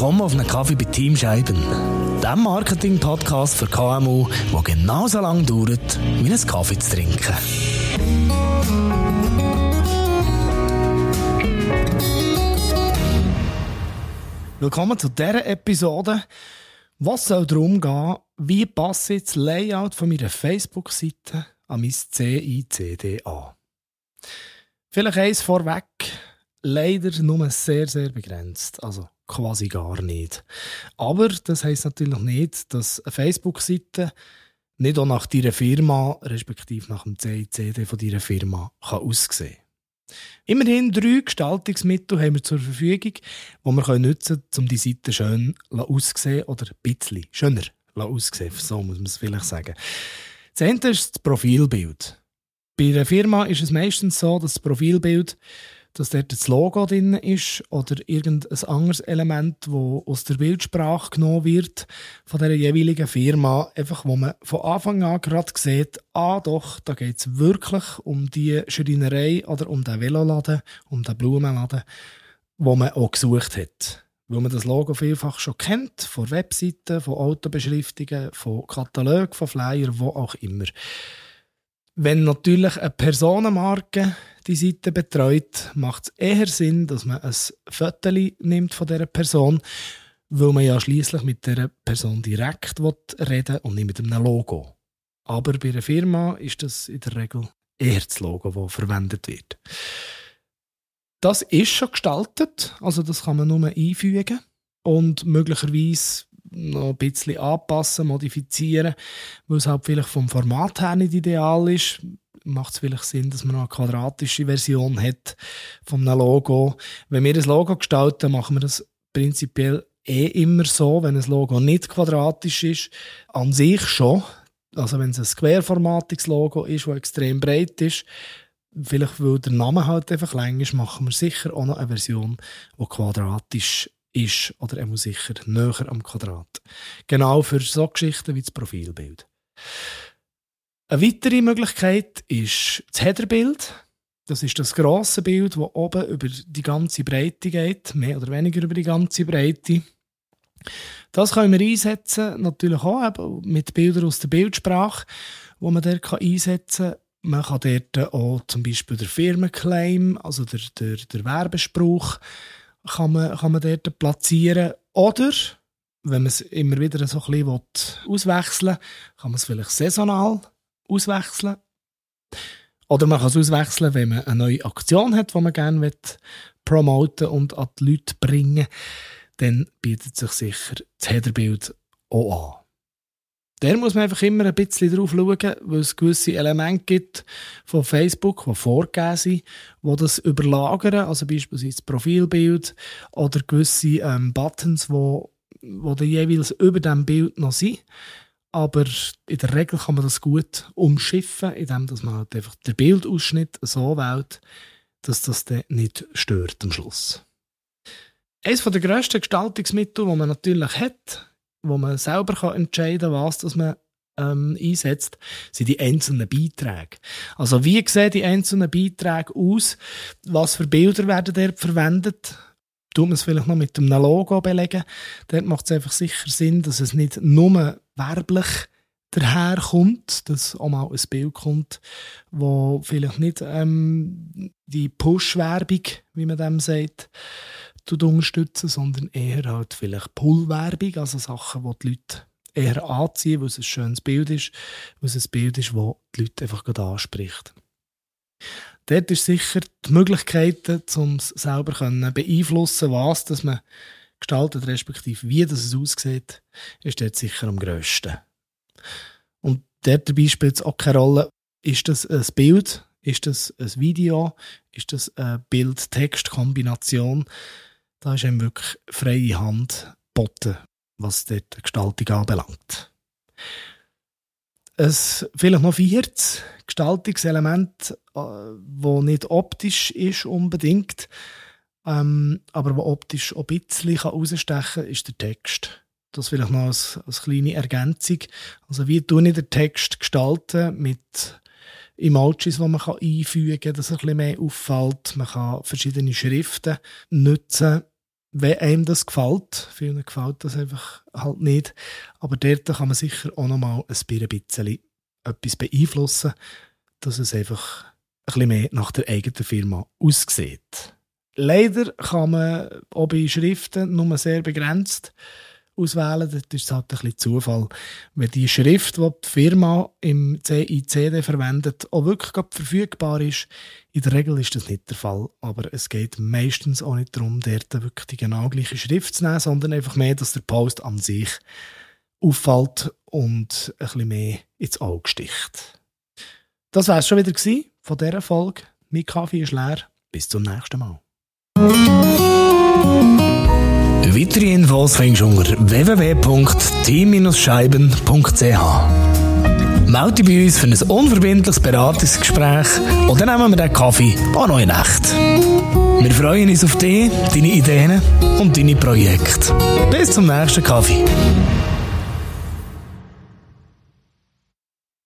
Willkommen auf einem Kaffee bei Team Scheiben, dem Marketing-Podcast für KMU, der genauso lange dauert, wie einen Kaffee zu trinken. Willkommen zu dieser Episode. Was soll darum gehen, wie passe ich das Layout von meiner Facebook-Seite an mein CICD an? Vielleicht eins vorweg, leider nur sehr, sehr begrenzt. Also quasi gar nicht. Aber das heißt natürlich nicht, dass eine Facebook-Seite nicht auch nach deiner Firma, respektive nach dem CICD von deiner Firma, kann aussehen Immerhin drei Gestaltungsmittel haben wir zur Verfügung, die wir nutzen können, um die Seite schön auszusehen oder ein bisschen schöner auszusehen. So muss man es vielleicht sagen. Das eine ist das Profilbild. Bei einer Firma ist es meistens so, dass das Profilbild dass dort das Logo drin ist oder irgendein anderes Element, das aus der Bildsprache genommen wird von der jeweiligen Firma, einfach wo man von Anfang an gerade sieht, ah doch, da geht es wirklich um die Schreinerei oder um den Veloladen, um den Blumenladen, wo man auch gesucht hat. Weil man das Logo vielfach schon kennt, von Webseiten, von Autobeschriftungen, von Katalogen, von Flyern, wo auch immer. Wenn natürlich eine Personenmarke die Seite betreut, macht es eher Sinn, dass man ein Foto nimmt von dieser Person, weil man ja schließlich mit der Person direkt reden und nicht mit einem Logo. Aber bei einer Firma ist das in der Regel eher das Logo, das verwendet wird. Das ist schon gestaltet, also das kann man nur einfügen und möglicherweise noch ein bisschen anpassen, modifizieren, weil es halt vielleicht vom Format her nicht ideal ist. Macht es vielleicht Sinn, dass man noch eine quadratische Version hat von einem Logo. Wenn wir das Logo gestalten, machen wir das prinzipiell eh immer so, wenn ein Logo nicht quadratisch ist. An sich schon. Also wenn es ein querformatiges Logo ist, das extrem breit ist, vielleicht weil der Name halt einfach länger ist, machen wir sicher auch noch eine Version, die quadratisch ist oder er muss sicher näher am Quadrat. Genau für so Geschichten wie das Profilbild. Eine weitere Möglichkeit ist das Headerbild. Das ist das grosse Bild, das oben über die ganze Breite geht, mehr oder weniger über die ganze Breite. Das können wir einsetzen, natürlich auch mit Bildern aus der Bildsprache, wo man dort einsetzen kann. Man kann dort auch zum Beispiel der Firmenclaim, also der, der, der Werbespruch, kann man, kann man dort platzieren. Oder, wenn man es immer wieder so ein auswechseln will, kann man es vielleicht saisonal auswechseln. Oder man kann es auswechseln, wenn man eine neue Aktion hat, die man gerne promoten und an die Leute bringen dann bietet sich sicher das Headerbild auch an. Da muss man einfach immer ein bisschen drauf schauen, weil es gewisse Elemente gibt von Facebook, die vorgegeben sind, die das überlagern, also beispielsweise das Profilbild oder gewisse ähm, Buttons, die wo jeweils über dem Bild noch sind. Aber in der Regel kann man das gut umschiffen, indem man halt einfach den Bildausschnitt so wählt, dass das dann nicht stört am Schluss. Eines der grössten Gestaltungsmittel, die man natürlich hat, wo man selber kann entscheiden kann, was das man ähm, einsetzt, sind die einzelnen Beiträge. Also wie sehen die einzelnen Beiträge aus? Was für Bilder werden dort verwendet? Tut man es vielleicht noch mit einem Logo belegen? Dort macht es einfach sicher Sinn, dass es nicht nur werblich daherkommt, dass auch mal ein Bild kommt, wo vielleicht nicht ähm, die Push-Werbung, wie man dem sagt, unterstützen, sondern eher halt vielleicht Pull-Werbung, also Sachen, die die Leute eher anziehen, weil es ein schönes Bild ist, weil es ein Bild ist, das die Leute einfach gerade anspricht. Dort ist sicher die Möglichkeit, um es selber können beeinflussen was dass man gestaltet, respektive wie das es aussieht, ist dort sicher am grössten. Und dort dabei spielt es auch keine Rolle, ist das ein Bild, ist das ein Video, ist das eine Bild-Text-Kombination, da ist ihm wirklich freie Hand geboten, was die Gestaltung anbelangt. Es vielleicht noch viertes Gestaltungselement, das äh, nicht optisch ist unbedingt, ähm, aber wo optisch auch ein bisschen herausstechen kann, ist der Text. Das vielleicht noch als, als kleine Ergänzung. Also wie tue ich den Text gestalten mit Emojis, die man einfügen kann, dass er ein bisschen mehr auffällt. Man kann verschiedene Schriften nutzen, wenn einem das gefällt. Vielen gefällt das einfach halt nicht. Aber dort kann man sicher auch nochmal ein bisschen etwas beeinflussen, dass es einfach ein bisschen mehr nach der eigenen Firma aussieht. Leider kann man auch bei Schriften nur sehr begrenzt auswählen. Das ist halt ein bisschen Zufall. Wenn die Schrift, die die Firma im CICD verwendet, auch wirklich verfügbar ist, in der Regel ist das nicht der Fall. Aber es geht meistens auch nicht darum, dort wirklich die genau gleiche Schrift zu nehmen, sondern einfach mehr, dass der Post an sich auffällt und ein bisschen mehr ins Auge sticht. Das war es schon wieder von dieser Folge. Mein Kaffee ist leer. Bis zum nächsten Mal. Infos findest du unter www.t-scheiben.ch Melde dich bei uns für ein unverbindliches Beratungsgespräch und dann nehmen wir den Kaffee noch in Echt. Wir freuen uns auf dich, deine Ideen und deine Projekte. Bis zum nächsten Kaffee.